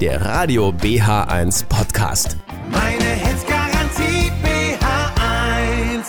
der Radio BH1 Podcast. Meine Hitzgarantie BH1.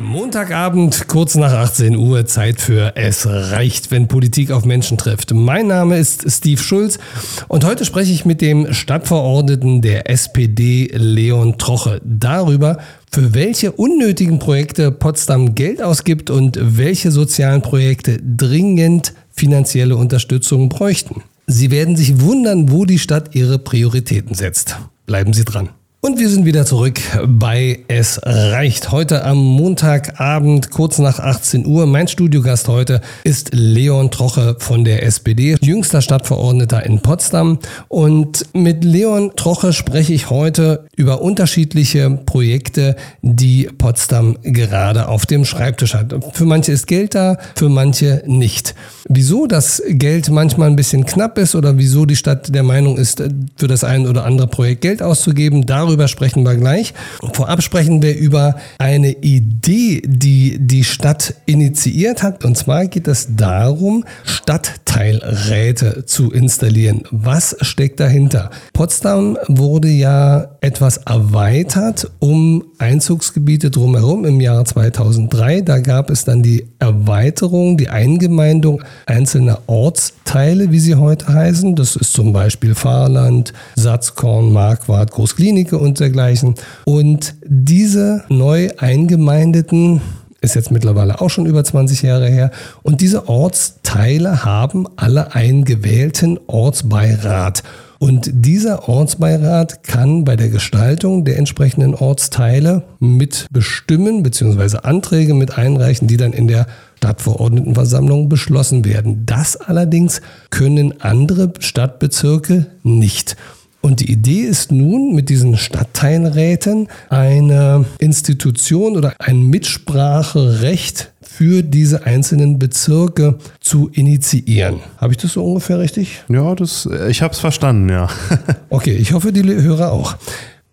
Montagabend, kurz nach 18 Uhr, Zeit für Es reicht, wenn Politik auf Menschen trifft. Mein Name ist Steve Schulz und heute spreche ich mit dem Stadtverordneten der SPD, Leon Troche, darüber, für welche unnötigen Projekte Potsdam Geld ausgibt und welche sozialen Projekte dringend finanzielle Unterstützung bräuchten. Sie werden sich wundern, wo die Stadt ihre Prioritäten setzt. Bleiben Sie dran. Und wir sind wieder zurück bei Es reicht. Heute am Montagabend, kurz nach 18 Uhr. Mein Studiogast heute ist Leon Troche von der SPD, jüngster Stadtverordneter in Potsdam. Und mit Leon Troche spreche ich heute über unterschiedliche Projekte, die Potsdam gerade auf dem Schreibtisch hat. Für manche ist Geld da, für manche nicht. Wieso das Geld manchmal ein bisschen knapp ist oder wieso die Stadt der Meinung ist, für das ein oder andere Projekt Geld auszugeben, darüber sprechen wir gleich. Vorab sprechen wir über eine Idee, die die Stadt initiiert hat. Und zwar geht es darum, Stadtteilräte zu installieren. Was steckt dahinter? Potsdam wurde ja etwas erweitert um Einzugsgebiete drumherum im Jahr 2003. Da gab es dann die Erweiterung, die Eingemeindung einzelner Ortsteile, wie sie heute heißen. Das ist zum Beispiel Fahrland, Satzkorn, Marquardt, Großklinike und dergleichen. Und diese neu eingemeindeten ist jetzt mittlerweile auch schon über 20 Jahre her. Und diese Ortsteile haben alle einen gewählten Ortsbeirat. Und dieser Ortsbeirat kann bei der Gestaltung der entsprechenden Ortsteile mitbestimmen bzw. Anträge mit einreichen, die dann in der Stadtverordnetenversammlung beschlossen werden. Das allerdings können andere Stadtbezirke nicht. Und die Idee ist nun, mit diesen Stadtteilräten eine Institution oder ein Mitspracherecht für diese einzelnen Bezirke zu initiieren. Habe ich das so ungefähr richtig? Ja, das, ich habe es verstanden, ja. okay, ich hoffe, die Hörer auch.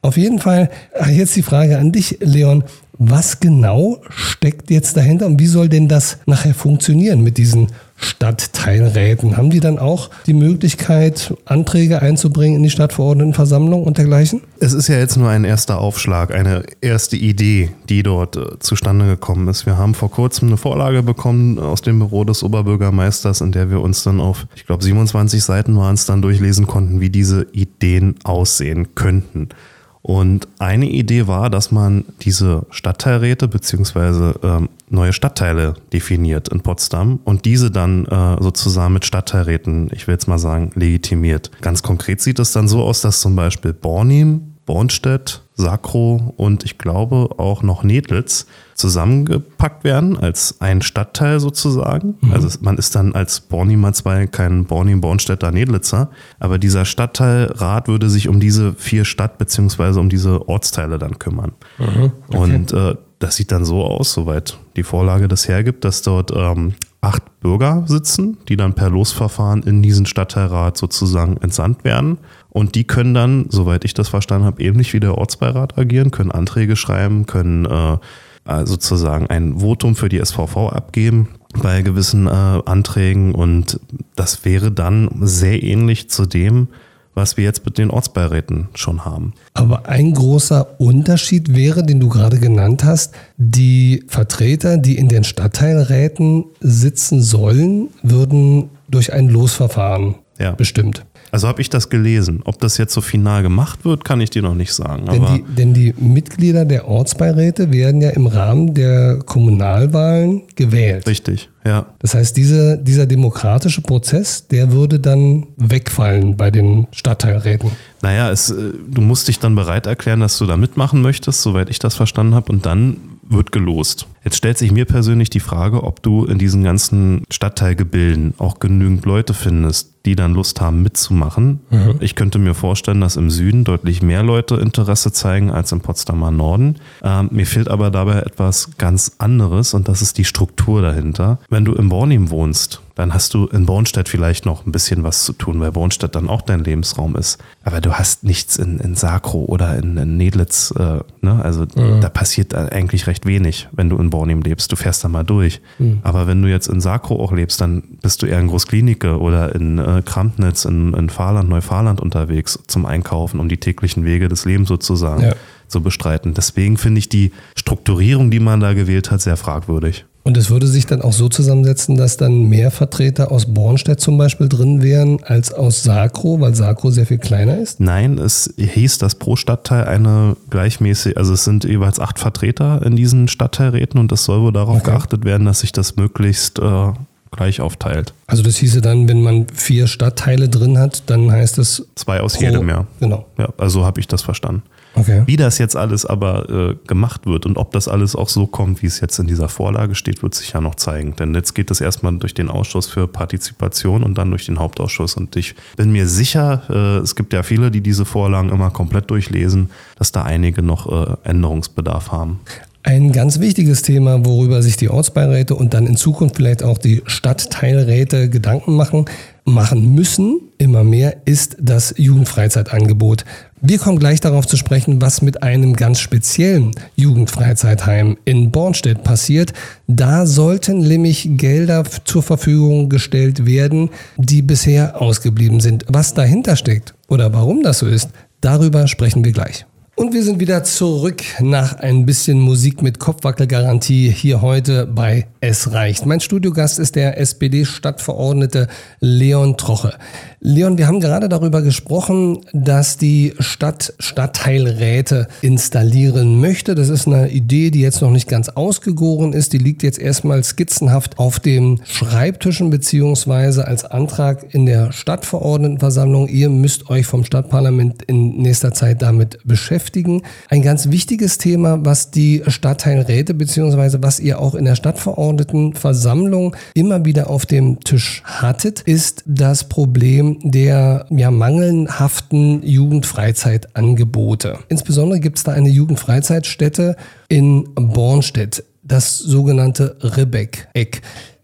Auf jeden Fall, jetzt die Frage an dich, Leon. Was genau steckt jetzt dahinter und wie soll denn das nachher funktionieren mit diesen Stadtteilräten? Haben die dann auch die Möglichkeit, Anträge einzubringen in die Stadtverordnetenversammlung und dergleichen? Es ist ja jetzt nur ein erster Aufschlag, eine erste Idee, die dort äh, zustande gekommen ist. Wir haben vor kurzem eine Vorlage bekommen aus dem Büro des Oberbürgermeisters, in der wir uns dann auf, ich glaube, 27 Seiten waren es, dann durchlesen konnten, wie diese Ideen aussehen könnten. Und eine Idee war, dass man diese Stadtteilräte beziehungsweise ähm, neue Stadtteile definiert in Potsdam und diese dann äh, sozusagen mit Stadtteilräten, ich will jetzt mal sagen, legitimiert. Ganz konkret sieht es dann so aus, dass zum Beispiel Bornim, Bornstedt, Sakro und ich glaube auch noch Nedlitz zusammengepackt werden als ein Stadtteil sozusagen. Mhm. Also man ist dann als Bornimer 2 kein Bornim, Bornstädter, Nedlitzer, aber dieser Stadtteilrat würde sich um diese vier Stadt- bzw. um diese Ortsteile dann kümmern. Mhm. Okay. Und äh, das sieht dann so aus, soweit die Vorlage das hergibt, dass dort ähm, acht Bürger sitzen, die dann per Losverfahren in diesen Stadtteilrat sozusagen entsandt werden. Und die können dann, soweit ich das verstanden habe, ähnlich wie der Ortsbeirat agieren, können Anträge schreiben, können äh, äh sozusagen ein Votum für die SVV abgeben bei gewissen äh, Anträgen. Und das wäre dann sehr ähnlich zu dem, was wir jetzt mit den Ortsbeiräten schon haben. Aber ein großer Unterschied wäre, den du gerade genannt hast, die Vertreter, die in den Stadtteilräten sitzen sollen, würden durch ein Losverfahren ja. bestimmt. Also habe ich das gelesen. Ob das jetzt so final gemacht wird, kann ich dir noch nicht sagen. Denn die, denn, die, Mitglieder der Ortsbeiräte werden ja im Rahmen der Kommunalwahlen gewählt. Richtig, ja. Das heißt, diese, dieser demokratische Prozess, der würde dann wegfallen bei den Stadtteilräten. Naja, es, äh, du musst dich dann bereit erklären, dass du da mitmachen möchtest, soweit ich das verstanden habe. Und dann wird gelost. Jetzt stellt sich mir persönlich die Frage, ob du in diesen ganzen Stadtteilgebilden auch genügend Leute findest, die dann Lust haben mitzumachen. Mhm. Ich könnte mir vorstellen, dass im Süden deutlich mehr Leute Interesse zeigen als im Potsdamer Norden. Ähm, mir fehlt aber dabei etwas ganz anderes und das ist die Struktur dahinter. Wenn du im Bornim wohnst, dann hast du in Bornstedt vielleicht noch ein bisschen was zu tun, weil Bornstedt dann auch dein Lebensraum ist. Aber du hast nichts in, in Sakro oder in, in Nedlitz. Äh, ne? Also da passiert eigentlich recht wenig, wenn du in Bornim lebst. Du fährst da mal durch. Aber wenn du jetzt in Sakro auch lebst, dann bist du eher in Großklinike oder in äh, Krampnitz, in, in Fahrland, Neufahrland unterwegs zum Einkaufen, um die täglichen Wege des Lebens sozusagen Ja. Zu bestreiten. Deswegen finde ich die Strukturierung, die man da gewählt hat, sehr fragwürdig. Und es würde sich dann auch so zusammensetzen, dass dann mehr Vertreter aus Bornstedt zum Beispiel drin wären als aus Sakro, weil Sakro sehr viel kleiner ist? Nein, es hieß, dass pro Stadtteil eine gleichmäßig, also es sind jeweils acht Vertreter in diesen Stadtteilräten und es soll wohl darauf Okay. geachtet werden, dass sich das möglichst äh, gleich aufteilt. Also das hieße dann, wenn man vier Stadtteile drin hat, dann heißt es Zwei aus jedem Jahr. Genau. Ja, also habe ich das verstanden. Okay. Wie das jetzt alles aber äh, gemacht wird und ob das alles auch so kommt, wie es jetzt in dieser Vorlage steht, wird sich ja noch zeigen. Denn jetzt geht es erstmal durch den Ausschuss für Partizipation und dann durch den Hauptausschuss. Und ich bin mir sicher, äh, es gibt ja viele, die diese Vorlagen immer komplett durchlesen, dass da einige noch äh, Änderungsbedarf haben. Ein ganz wichtiges Thema, worüber sich die Ortsbeiräte und dann in Zukunft vielleicht auch die Stadtteilräte Gedanken machen, machen müssen, immer mehr, ist das Jugendfreizeitangebot. Wir kommen gleich darauf zu sprechen, was mit einem ganz speziellen Jugendfreizeitheim in Bornstedt passiert. Da sollten nämlich Gelder zur Verfügung gestellt werden, die bisher ausgeblieben sind. Was dahinter steckt oder warum das so ist, darüber sprechen wir gleich. Und wir sind wieder zurück nach ein bisschen Musik mit Kopfwackelgarantie hier heute bei Es reicht. Mein Studiogast ist der SPD-Stadtverordnete Leon Troche. Leon, wir haben gerade darüber gesprochen, dass die Stadt Stadtteilräte installieren möchte. Das ist eine Idee, die jetzt noch nicht ganz ausgegoren ist. Die liegt jetzt erstmal skizzenhaft auf dem Schreibtischen beziehungsweise als Antrag in der Stadtverordnetenversammlung. Ihr müsst euch vom Stadtparlament in nächster Zeit damit beschäftigen. Ein ganz wichtiges Thema, was die Stadtteilräte beziehungsweise was ihr auch in der Stadtverordnetenversammlung immer wieder auf dem Tisch hattet, ist das Problem der ja, mangelhaften Jugendfreizeitangebote. Insbesondere gibt es da eine Jugendfreizeitstätte in Bornstedt, das sogenannte Ribbeck-Eck.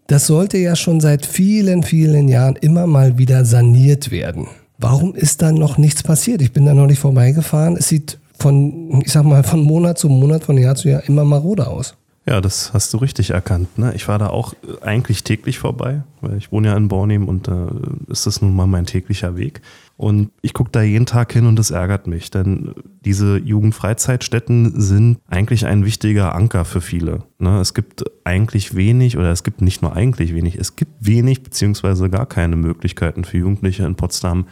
Das sollte ja schon seit vielen, vielen Jahren immer mal wieder saniert werden. Warum ist da noch nichts passiert? Ich bin da noch nicht vorbeigefahren. Es sieht von, ich sag mal, von Monat zu Monat, von Jahr zu Jahr immer maroder aus. Ja, das hast du richtig erkannt. Ne? Ich war da auch äh, eigentlich täglich vorbei, weil ich wohne ja in Bornem und da äh, ist das nun mal mein täglicher Weg. Und ich gucke da jeden Tag hin und das ärgert mich, denn diese Jugendfreizeitstätten sind eigentlich ein wichtiger Anker für viele. Ne? Es gibt eigentlich wenig oder es gibt nicht nur eigentlich wenig, es gibt wenig beziehungsweise gar keine Möglichkeiten für Jugendliche in Potsdam,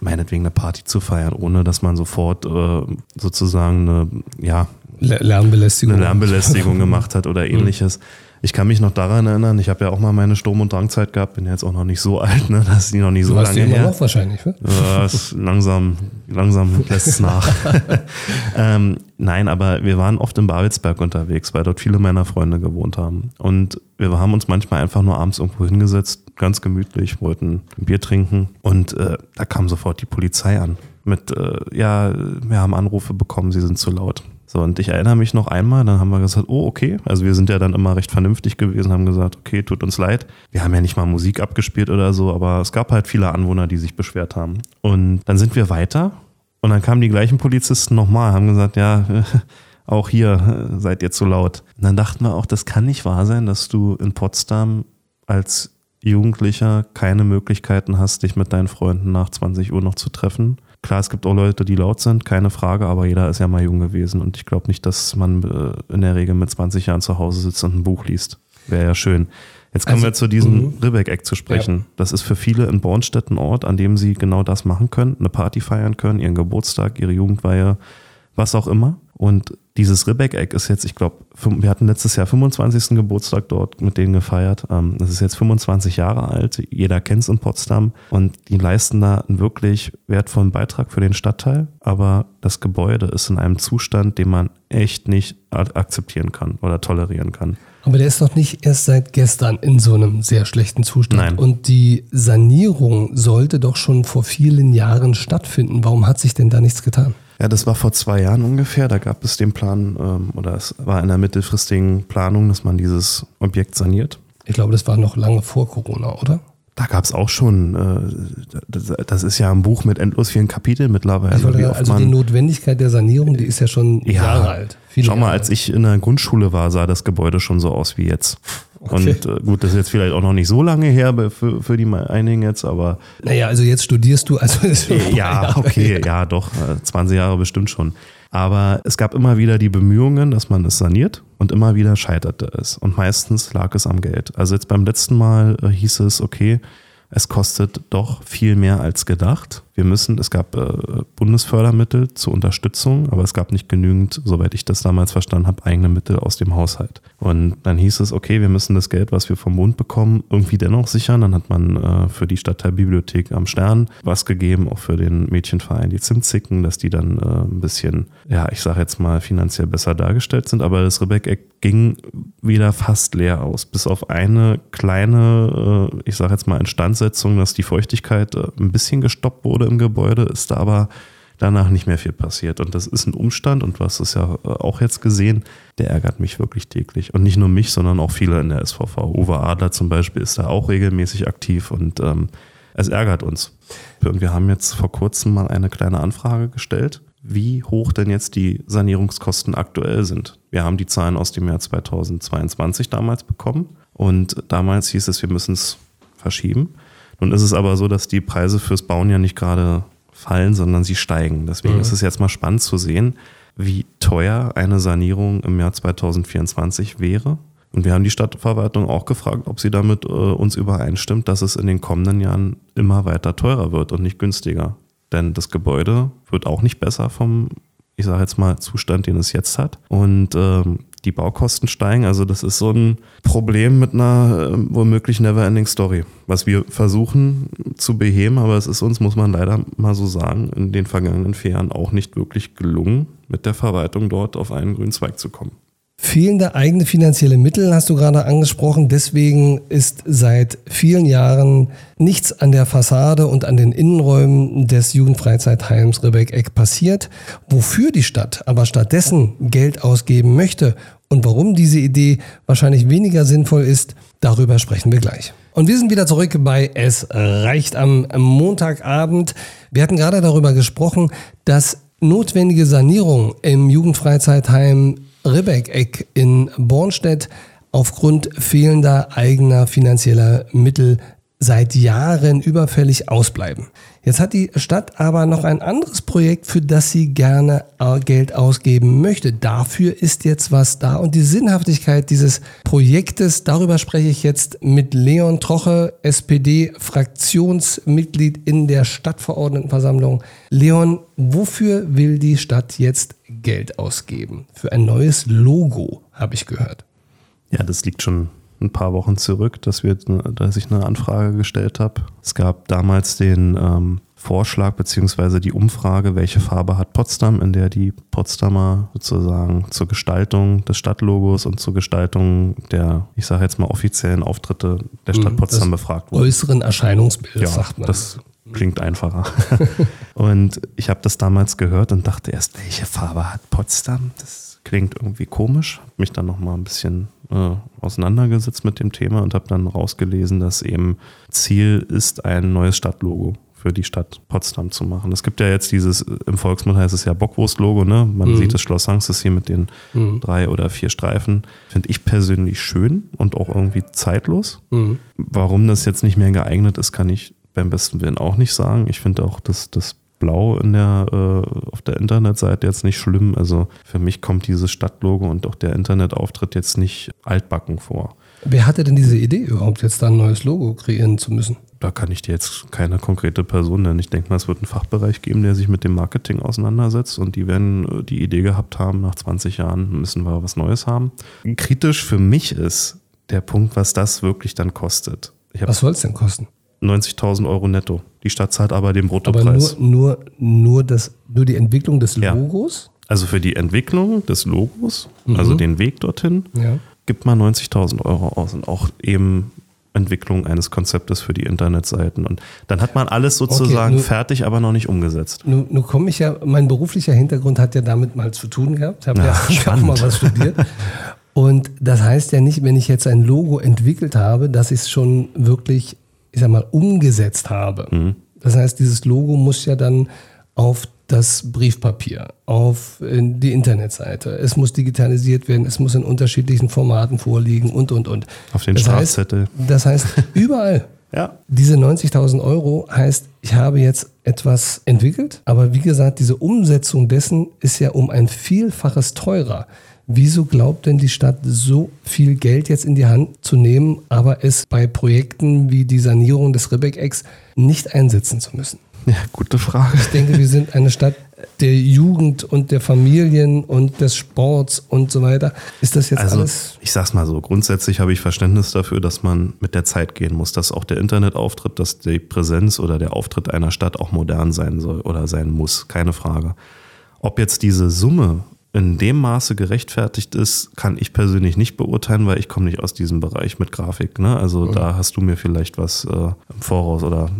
meinetwegen eine Party zu feiern, ohne dass man sofort äh, sozusagen eine, ja, Lärmbelästigung. eine Lärmbelästigung gemacht hat oder ähnliches. Ich kann mich noch daran erinnern, ich habe ja auch mal meine Sturm- und Drangzeit gehabt, bin jetzt auch noch nicht so alt, ne? das ist die noch nicht so lange immer her. noch wahrscheinlich, ne? Ja, langsam, langsam lässt es nach. ähm, nein, aber wir waren oft in Babelsberg unterwegs, weil dort viele meiner Freunde gewohnt haben. Und wir haben uns manchmal einfach nur abends irgendwo hingesetzt, ganz gemütlich, wollten ein Bier trinken und äh, da kam sofort die Polizei an. Mit, äh, ja, wir haben Anrufe bekommen, sie sind zu laut. So, und ich erinnere mich noch einmal, dann haben wir gesagt, oh, okay. Also wir sind ja dann immer recht vernünftig gewesen, haben gesagt, okay, tut uns leid. Wir haben ja nicht mal Musik abgespielt oder so, aber es gab halt viele Anwohner, die sich beschwert haben. Und dann sind wir weiter und dann kamen die gleichen Polizisten nochmal, haben gesagt, ja, auch hier äh, seid ihr zu laut. Und dann dachten wir auch, das kann nicht wahr sein, dass du in Potsdam als Jugendlicher keine Möglichkeiten hast, dich mit deinen Freunden nach 20 Uhr noch zu treffen. Klar, es gibt auch Leute, die laut sind, keine Frage, aber jeder ist ja mal jung gewesen und ich glaube nicht, dass man äh, in der Regel mit 20 Jahren zu Hause sitzt und ein Buch liest. Wäre ja schön. Jetzt kommen Also, wir zu diesem mhm. Ribbeck-Eck zu sprechen. Das ist für viele in Bornstedt ein Ort, an dem sie genau das machen können, eine Party feiern können, ihren Geburtstag, ihre Jugendweihe, was auch immer. Und dieses Ribbeck-Eck ist jetzt, ich glaube, wir hatten letztes Jahr 25. Geburtstag dort mit denen gefeiert. Ähm, Das ist jetzt 25 Jahre alt. Jeder kennt es in Potsdam. Und die leisten da einen wirklich wertvollen Beitrag für den Stadtteil. Aber das Gebäude ist in einem Zustand, den man echt nicht akzeptieren kann oder tolerieren kann. Aber der ist doch nicht erst seit gestern in so einem sehr schlechten Zustand. Nein. Und die Sanierung sollte doch schon vor vielen Jahren stattfinden. Warum hat sich denn da nichts getan? Ja, das war vor zwei Jahren ungefähr. Da gab es den Plan, ähm, oder es war in der mittelfristigen Planung, dass man dieses Objekt saniert. Ich glaube, das war noch lange vor Corona, oder? Da gab es auch schon, äh, das, das ist ja ein Buch mit endlos vielen Kapiteln mittlerweile. Wollte wie also die man- Notwendigkeit der Sanierung, die ist ja schon Ja. Jahre alt. Schau mal, Jahre als ich in der Grundschule war, sah das Gebäude schon so aus wie jetzt. Und äh, gut, das ist jetzt vielleicht auch noch nicht so lange her für, für die einigen jetzt, aber Naja, also jetzt studierst du, also ist ja, okay, her. ja, doch, äh, 20 Jahre bestimmt schon. Aber es gab immer wieder die Bemühungen, dass man es saniert und immer wieder scheiterte es. Und meistens lag es am Geld. Also jetzt beim letzten Mal äh, hieß es, okay, es kostet doch viel mehr als gedacht. Wir müssen, es gab äh, Bundesfördermittel zur Unterstützung, aber es gab nicht genügend, soweit ich das damals verstanden habe, eigene Mittel aus dem Haushalt. Und dann hieß es, okay, wir müssen das Geld, was wir vom Bund bekommen, irgendwie dennoch sichern. Dann hat man äh, für die Stadtteilbibliothek am Stern was gegeben, auch für den Mädchenverein die Zimtzicken, dass die dann äh, ein bisschen, ja, ich sage jetzt mal, finanziell besser dargestellt sind. Aber das Ribbeck-Eck ging wieder fast leer aus, bis auf eine kleine, äh, ich sage jetzt mal, Instandsetzung, dass die Feuchtigkeit äh, ein bisschen gestoppt wurde im Gebäude, ist da aber danach nicht mehr viel passiert. Und das ist ein Umstand, und du hast es ja äh, auch jetzt gesehen, der ärgert mich wirklich täglich. Und nicht nur mich, sondern auch viele in der SVV. Uwe Adler zum Beispiel ist da auch regelmäßig aktiv und ähm, es ärgert uns. Und wir haben jetzt vor kurzem mal eine kleine Anfrage gestellt, wie hoch denn jetzt die Sanierungskosten aktuell sind. Wir haben die Zahlen aus dem Jahr 2022 damals bekommen und damals hieß es, wir müssen es verschieben. Nun ist es aber so, dass die Preise fürs Bauen ja nicht gerade fallen, sondern sie steigen. Deswegen ist es jetzt mal spannend zu sehen, wie teuer eine Sanierung im Jahr 2024 wäre. Und wir haben die Stadtverwaltung auch gefragt, ob sie damit äh, uns übereinstimmt, dass es in den kommenden Jahren immer weiter teurer wird und nicht günstiger. Denn das Gebäude wird auch nicht besser vom, ich sage jetzt mal, Zustand, den es jetzt hat. Und ähm, die Baukosten steigen. Also das ist so ein Problem mit einer äh, womöglich never-ending Story, was wir versuchen zu beheben, aber es ist uns, muss man leider mal so sagen, in den vergangenen vier Jahren auch nicht wirklich gelungen, mit der Verwaltung dort auf einen grünen Zweig zu kommen. Fehlende eigene finanzielle Mittel hast du gerade angesprochen. Deswegen ist seit vielen Jahren nichts an der Fassade und an den Innenräumen des Jugendfreizeitheims Rebecke-Eck passiert. Wofür die Stadt aber stattdessen Geld ausgeben möchte und warum diese Idee wahrscheinlich weniger sinnvoll ist, darüber sprechen wir gleich. Und wir sind wieder zurück bei Es reicht am Montagabend. Wir hatten gerade darüber gesprochen, dass notwendige Sanierung im Jugendfreizeitheim Ribbeck-Eck in Bornstedt aufgrund fehlender eigener finanzieller Mittel seit Jahren überfällig ausbleiben. Jetzt hat die Stadt aber noch ein anderes Projekt, für das sie gerne Geld ausgeben möchte. Dafür ist jetzt was da und die Sinnhaftigkeit dieses Projektes, darüber spreche ich jetzt mit Leon Troche, SPD-Fraktionsmitglied in der Stadtverordnetenversammlung. Leon, wofür will die Stadt jetzt Geld ausgeben? Für ein neues Logo, habe ich gehört. Ja, das liegt schon ein paar Wochen zurück, dass, wir, dass ich eine Anfrage gestellt habe. Es gab damals den ähm, Vorschlag beziehungsweise die Umfrage, welche Farbe hat Potsdam, in der die Potsdamer sozusagen zur Gestaltung des Stadtlogos und zur Gestaltung der, ich sage jetzt mal, offiziellen Auftritte der Stadt Mhm, Potsdam das befragt wurden. Äußeren Erscheinungsbild, sagt man. Das klingt einfacher. und ich habe das damals gehört und dachte erst, welche Farbe hat Potsdam? Das klingt irgendwie komisch. Hab mich dann noch mal ein bisschen äh, auseinandergesetzt mit dem Thema und habe dann rausgelesen, dass eben Ziel ist, ein neues Stadtlogo für die Stadt Potsdam zu machen. Es gibt ja jetzt dieses, im Volksmund heißt es ja Bockwurst-Logo, ne? Man sieht das Schloss Sanxes hier mit den drei oder vier Streifen. Finde ich persönlich schön und auch irgendwie zeitlos. Warum das jetzt nicht mehr geeignet ist, kann ich beim besten Willen auch nicht sagen. Ich finde auch, dass das Blau in der, äh, auf der Internetseite jetzt nicht schlimm. Also für mich kommt dieses Stadtlogo und auch der Internetauftritt jetzt nicht altbacken vor. Wer hatte denn diese Idee überhaupt, jetzt da ein neues Logo kreieren zu müssen? Da kann ich dir jetzt keine konkrete Person nennen. Ich denke mal, es wird einen Fachbereich geben, der sich mit dem Marketing auseinandersetzt und die werden äh, die Idee gehabt haben, nach 20 Jahren müssen wir was Neues haben. Kritisch für mich ist der Punkt, was das wirklich dann kostet. Was soll es denn kosten? 90.000 Euro netto. Die Stadt zahlt aber den Aber Bruttopreis. nur, nur, nur, das, nur die Entwicklung des Ja. Logos? Also für die Entwicklung des Logos, also den Weg dorthin, Ja. gibt man 90.000 Euro aus und auch eben Entwicklung eines Konzeptes für die Internetseiten. Und dann hat man alles sozusagen nur- fertig, aber noch nicht umgesetzt. Nun, nun komme ich ja, mein beruflicher Hintergrund hat ja damit mal zu tun gehabt. Ich habe ja, Ja, auch mal was studiert. Und das heißt ja nicht, wenn ich jetzt ein Logo entwickelt habe, dass ich es schon wirklich ich sag mal, umgesetzt habe. Das heißt, dieses Logo muss ja dann auf das Briefpapier, auf äh, die Internetseite. Es muss digitalisiert werden, es muss in unterschiedlichen Formaten vorliegen und, und, und. Auf den das Strafzettel. Heißt, das heißt, überall. Ja. Diese 90.000 Euro heißt, ich habe jetzt etwas entwickelt, aber wie gesagt, diese Umsetzung dessen ist ja um ein Vielfaches teurer. Wieso glaubt denn die Stadt, so viel Geld jetzt in die Hand zu nehmen, aber es bei Projekten wie die Sanierung des Ribbeck-Ecks nicht einsetzen zu müssen? Ja, gute Frage. Ich denke, wir sind eine Stadt der Jugend und der Familien und des Sports und so weiter. Ist das jetzt Also, alles? ich sag's mal so, grundsätzlich habe ich Verständnis dafür, dass man mit der Zeit gehen muss, dass auch der Internetauftritt, dass die Präsenz oder der Auftritt einer Stadt auch modern sein soll oder sein muss, keine Frage. Ob jetzt diese Summe in dem Maße gerechtfertigt ist, kann ich persönlich nicht beurteilen, weil ich komme nicht aus diesem Bereich mit Grafik. Ne? Also da hast du mir vielleicht was äh, im Voraus oder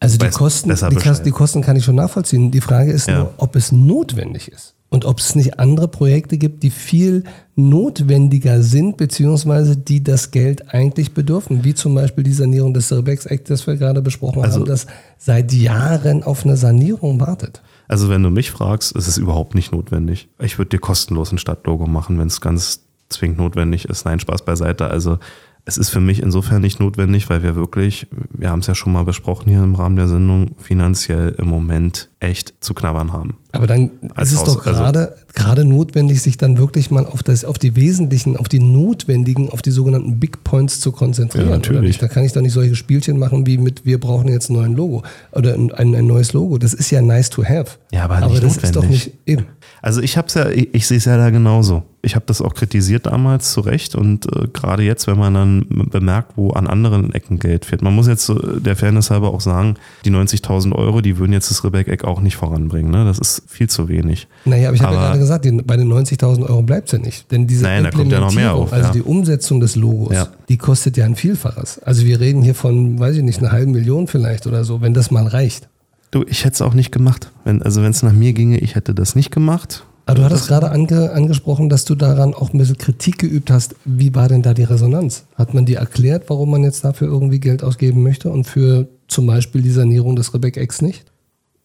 Also die Kosten, die, die Kosten kann ich schon nachvollziehen. Die Frage ist Ja. nur, ob es notwendig ist. Und ob es nicht andere Projekte gibt, die viel notwendiger sind, beziehungsweise die das Geld eigentlich bedürfen. Wie zum Beispiel die Sanierung des Silbex Act, das wir gerade besprochen Also- haben, das seit Jahren auf eine Sanierung wartet. Also wenn du mich fragst, ist es überhaupt nicht notwendig. Ich würde dir kostenlos ein Stadtlogo machen, wenn es ganz zwingend notwendig ist. Nein, Spaß beiseite. Also es ist für mich insofern nicht notwendig, weil wir wirklich, wir haben es ja schon mal besprochen hier im Rahmen der Sendung, finanziell im Moment echt zu knabbern haben. Aber dann ist es Haus- doch gerade gerade notwendig, sich dann wirklich mal auf das, auf die wesentlichen, auf die notwendigen, auf die sogenannten Big Points zu konzentrieren. Ja, natürlich. Da kann ich doch nicht solche Spielchen machen wie mit wir brauchen jetzt ein neues Logo oder ein, ein, neues Logo. Das ist ja nice to have. Ja, aber aber nicht das ist doch notwendig. nicht eben. Also ich habe es ja, ich, ich sehe es ja da genauso. Ich habe das auch kritisiert damals zu Recht und äh, gerade jetzt, wenn man dann bemerkt, wo an anderen Ecken Geld fehlt. Man muss jetzt so der Fairness halber auch sagen, die 90.000 Euro, die würden jetzt das Rebecca-Eck auch nicht voranbringen. Ne? Das ist viel zu wenig. Naja, aber ich habe ja gerade gesagt, bei den 90.000 Euro bleibt es ja nicht. Denn diese Nein, da kommt ja noch mehr auf, also ja. die Umsetzung des Logos, Ja. die kostet ja ein Vielfaches. Also wir reden hier von, weiß ich nicht, einer halben Million vielleicht oder so, wenn das mal reicht. Du, ich hätte es auch nicht gemacht. Wenn, also wenn es nach mir ginge, ich hätte das nicht gemacht. Aber du hattest gerade ange, angesprochen, dass du daran auch ein bisschen Kritik geübt hast. Wie war denn da die Resonanz? Hat man dir erklärt, warum man jetzt dafür irgendwie Geld ausgeben möchte und für zum Beispiel die Sanierung des Rebecca X nicht?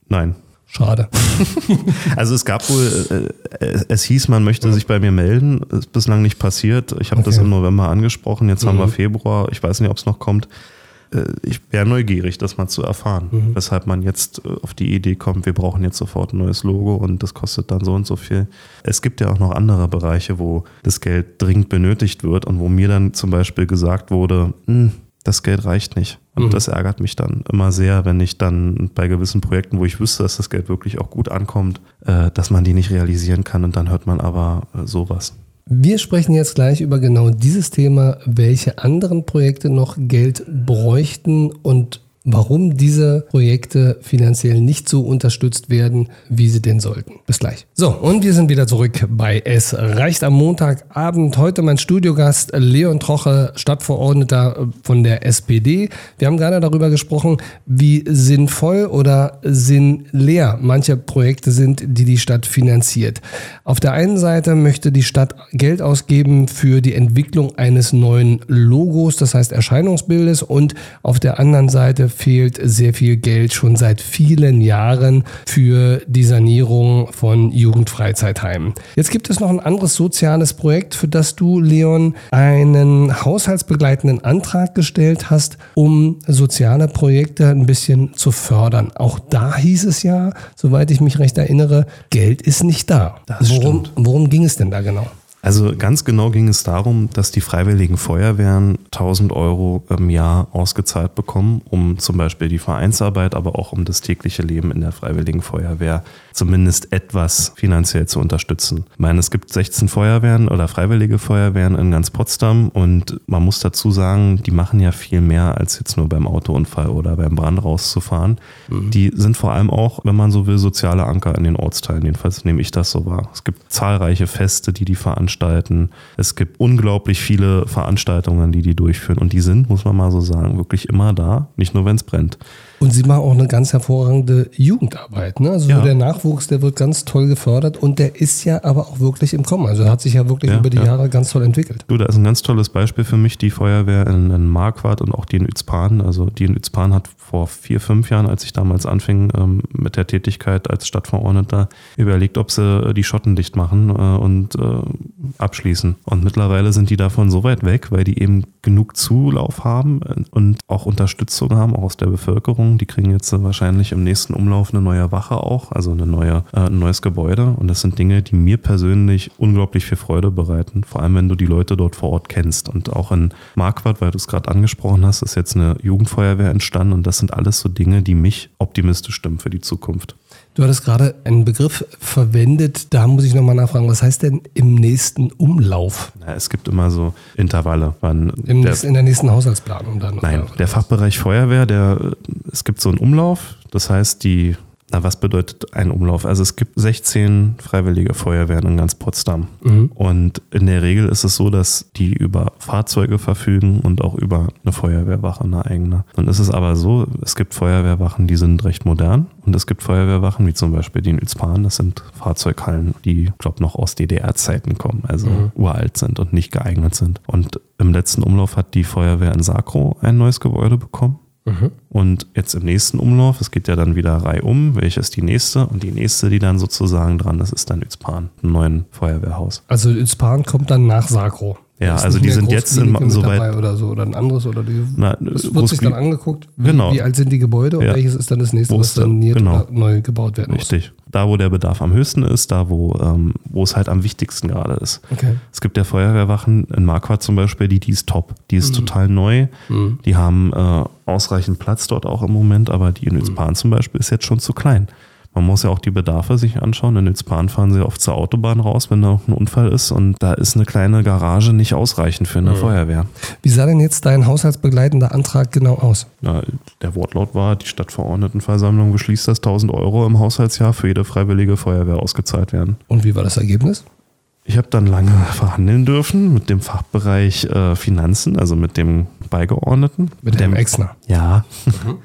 Nein. Schade. Also es gab wohl, äh, äh, es hieß, man möchte sich bei mir melden. Ist bislang nicht passiert. Ich habe das Okay. Mhm. im November angesprochen. Jetzt haben wir Februar. Ich weiß nicht, ob es noch kommt. Äh, Ich wäre neugierig, das mal zu erfahren. Mhm. Weshalb man jetzt äh, auf die Idee kommt, wir brauchen jetzt sofort ein neues Logo und das kostet dann so und so viel. Es gibt ja auch noch andere Bereiche, wo das Geld dringend benötigt wird und wo mir dann zum Beispiel gesagt wurde, "Hm, das Geld reicht nicht. Und Mhm. das ärgert mich dann immer sehr, wenn ich dann bei gewissen Projekten, wo ich wüsste, dass das Geld wirklich auch gut ankommt, äh, dass man die nicht realisieren kann und dann hört man aber sowas. Wir sprechen jetzt gleich über genau dieses Thema, welche anderen Projekte noch Geld bräuchten und warum diese Projekte finanziell nicht so unterstützt werden, wie sie denn sollten. Bis gleich. So, und wir sind wieder zurück bei Es reicht am Montagabend. Heute mein Studiogast Leon Troche, Stadtverordneter von der SPD. Wir haben gerade darüber gesprochen, wie sinnvoll oder sinnleer manche Projekte sind, die die Stadt finanziert. Auf der einen Seite möchte die Stadt Geld ausgeben für die Entwicklung eines neuen Logos, das heißt Erscheinungsbildes, und auf der anderen Seite fehlt sehr viel Geld schon seit vielen Jahren für die Sanierung von Jugendfreizeitheimen. Jetzt gibt es noch ein anderes soziales Projekt, für das du, Leon, einen haushaltsbegleitenden Antrag gestellt hast, um soziale Projekte ein bisschen zu fördern. Auch da hieß es ja, soweit ich mich recht erinnere, Geld ist nicht da. Das worum, stimmt. worum ging es denn da genau? Also ganz genau ging es darum, dass die Freiwilligen Feuerwehren 1000 Euro im Jahr ausgezahlt bekommen, um zum Beispiel die Vereinsarbeit, aber auch um das tägliche Leben in der Freiwilligen Feuerwehr zumindest etwas finanziell zu unterstützen. Ich meine, es gibt 16 Feuerwehren oder Freiwillige Feuerwehren in ganz Potsdam und man muss dazu sagen, die machen ja viel mehr als jetzt nur beim Autounfall oder beim Brand rauszufahren. Die sind vor allem auch, wenn man so will, soziale Anker in den Ortsteilen. Jedenfalls nehme ich das so wahr. Es gibt zahlreiche Feste, die die veranstalten. Es gibt unglaublich viele Veranstaltungen, die die durchführen. Und die sind, muss man mal so sagen, wirklich immer da. Nicht nur, wenn es brennt. Und Sie machen auch eine ganz hervorragende Jugendarbeit. Ne? Also Ja. der Nachwuchs, der wird ganz toll gefördert und der ist ja aber auch wirklich im Kommen. Also hat sich ja wirklich Ja, über die ja. Jahre ganz toll entwickelt. Du, da ist ein ganz tolles Beispiel für mich, die Feuerwehr in, in Marquardt und auch die in Utzpan. Also die in Utzpan hat vor vier, fünf Jahren, als ich damals anfing ähm, mit der Tätigkeit als Stadtverordneter, überlegt, ob sie äh, die Schotten dicht machen äh, und äh, abschließen. Und mittlerweile sind die davon so weit weg, weil die eben genug Zulauf haben äh, und auch Unterstützung haben, auch aus der Bevölkerung. Die kriegen jetzt äh, wahrscheinlich im nächsten Umlauf eine neue Wache auch, also eine neue, äh, ein neues Gebäude. Und das sind Dinge, die mir persönlich unglaublich viel Freude bereiten. Vor allem, wenn du die Leute dort vor Ort kennst. Und auch in Marquardt, weil du es gerade angesprochen hast, ist jetzt eine Jugendfeuerwehr entstanden. Und das sind alles so Dinge, die mich optimistisch stimmen für die Zukunft. Du hattest gerade einen Begriff verwendet, da muss ich nochmal nachfragen, was heißt denn im nächsten Umlauf? Na, es gibt immer so Intervalle. Wann Im der, nächsten, in der nächsten Haushaltsplanung dann? Nein, der Fachbereich Feuerwehr, der, es gibt so einen Umlauf, das heißt, die, na, was bedeutet ein Umlauf? Also es gibt 16 freiwillige Feuerwehren in ganz Potsdam. Und in der Regel ist es so, dass die über Fahrzeuge verfügen und auch über eine Feuerwehrwache, eine eigene. Und es ist aber so, es gibt Feuerwehrwachen, die sind recht modern und es gibt Feuerwehrwachen, wie zum Beispiel die in Utzpan, das sind Fahrzeughallen, die, ich glaube, noch aus DDR-Zeiten kommen, also uralt sind und nicht geeignet sind. Und im letzten Umlauf hat die Feuerwehr in Sakro ein neues Gebäude bekommen. Und jetzt im nächsten Umlauf, es geht ja dann wieder reihum, welche ist die nächste? Und die nächste, die dann sozusagen dran ist, ist dann Utzpan, ein neues Feuerwehrhaus. Also Utzpan kommt dann nach Sakro. Ja, also die sind jetzt in- soweit- dabei oder so oder ein anderes oder die. Na, das wird sich dann angeguckt, wie, Genau. wie alt sind die Gebäude und Ja. welches ist dann das nächste, was saniert genau. oder neu gebaut werden muss. Richtig. Da, wo der Bedarf am höchsten ist, da, wo, ähm, wo es halt am wichtigsten gerade ist. Okay. Es gibt ja Feuerwehrwachen in Marquardt zum Beispiel, die, die ist top. Die ist total neu. Die haben äh, ausreichend Platz dort auch im Moment, aber die in Utzpan zum Beispiel ist jetzt schon zu klein. Man muss ja auch die Bedarfe sich anschauen. In Utzpan fahren sie oft zur Autobahn raus, wenn da ein Unfall ist. Und da ist eine kleine Garage nicht ausreichend für eine Feuerwehr. Wie sah denn jetzt dein haushaltsbegleitender Antrag genau aus? Ja, der Wortlaut war, die Stadtverordnetenversammlung beschließt, dass 1000 Euro im Haushaltsjahr für jede freiwillige Feuerwehr ausgezahlt werden. Und wie war das Ergebnis? Ich habe dann lange verhandeln dürfen mit dem Fachbereich äh, Finanzen, also mit dem Beigeordneten. Mit dem Exner. Ja.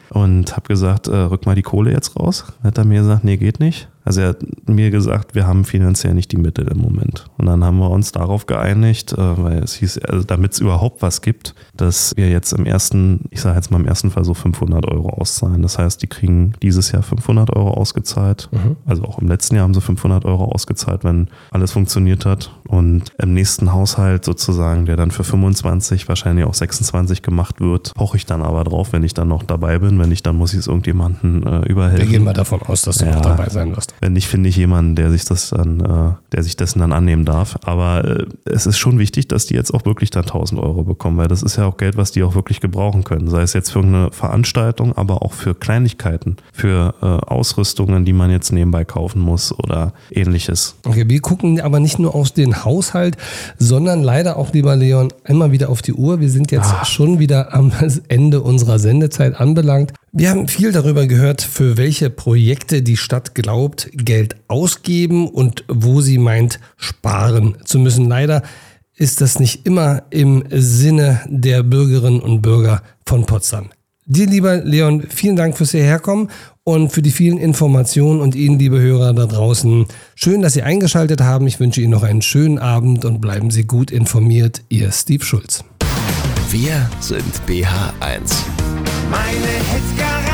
Und habe gesagt, äh, rück mal die Kohle jetzt raus. Hat er mir gesagt, nee, geht nicht. Also er hat mir gesagt, wir haben finanziell nicht die Mittel im Moment. Und dann haben wir uns darauf geeinigt, äh, weil es hieß, also damit es überhaupt was gibt, dass wir jetzt im ersten, ich sage jetzt mal im ersten Fall so 500 Euro auszahlen. Das heißt, die kriegen dieses Jahr 500 Euro ausgezahlt. Also auch im letzten Jahr haben sie 500 Euro ausgezahlt, wenn alles funktioniert hat. Und im nächsten Haushalt sozusagen, der dann für 25, wahrscheinlich auch 26 gemacht wird, poche ich dann aber drauf, wenn ich dann noch dabei bin. Wenn nicht, dann muss ich es irgendjemanden äh, überhelfen. Wir gehen mal davon aus, dass du Ja. noch dabei sein wirst. Wenn nicht, finde ich jemanden, der sich das dann, äh, der sich dessen dann annehmen darf. Aber äh, es ist schon wichtig, dass die jetzt auch wirklich dann 1000 Euro bekommen, weil das ist ja auch Geld, was die auch wirklich gebrauchen können. Sei es jetzt für eine Veranstaltung, aber auch für Kleinigkeiten, für äh, Ausrüstungen, die man jetzt nebenbei kaufen muss oder ähnliches. Okay, wir gucken aber nicht nur auf den Haushalt, sondern leider auch, lieber Leon, einmal wieder auf die Uhr. Wir sind jetzt schon wieder am Ende unserer Sendezeit anbelangt. Wir haben viel darüber gehört, für welche Projekte die Stadt glaubt, Geld ausgeben und wo sie meint, sparen zu müssen. Leider ist das nicht immer im Sinne der Bürgerinnen und Bürger von Potsdam. Dir, lieber Leon, vielen Dank fürs Hierherkommen und für die vielen Informationen und Ihnen, liebe Hörer da draußen. Schön, dass Sie eingeschaltet haben. Ich wünsche Ihnen noch einen schönen Abend und bleiben Sie gut informiert. Ihr Steve Schulz. Wir sind BH1. Meine Hits Garantie BH1.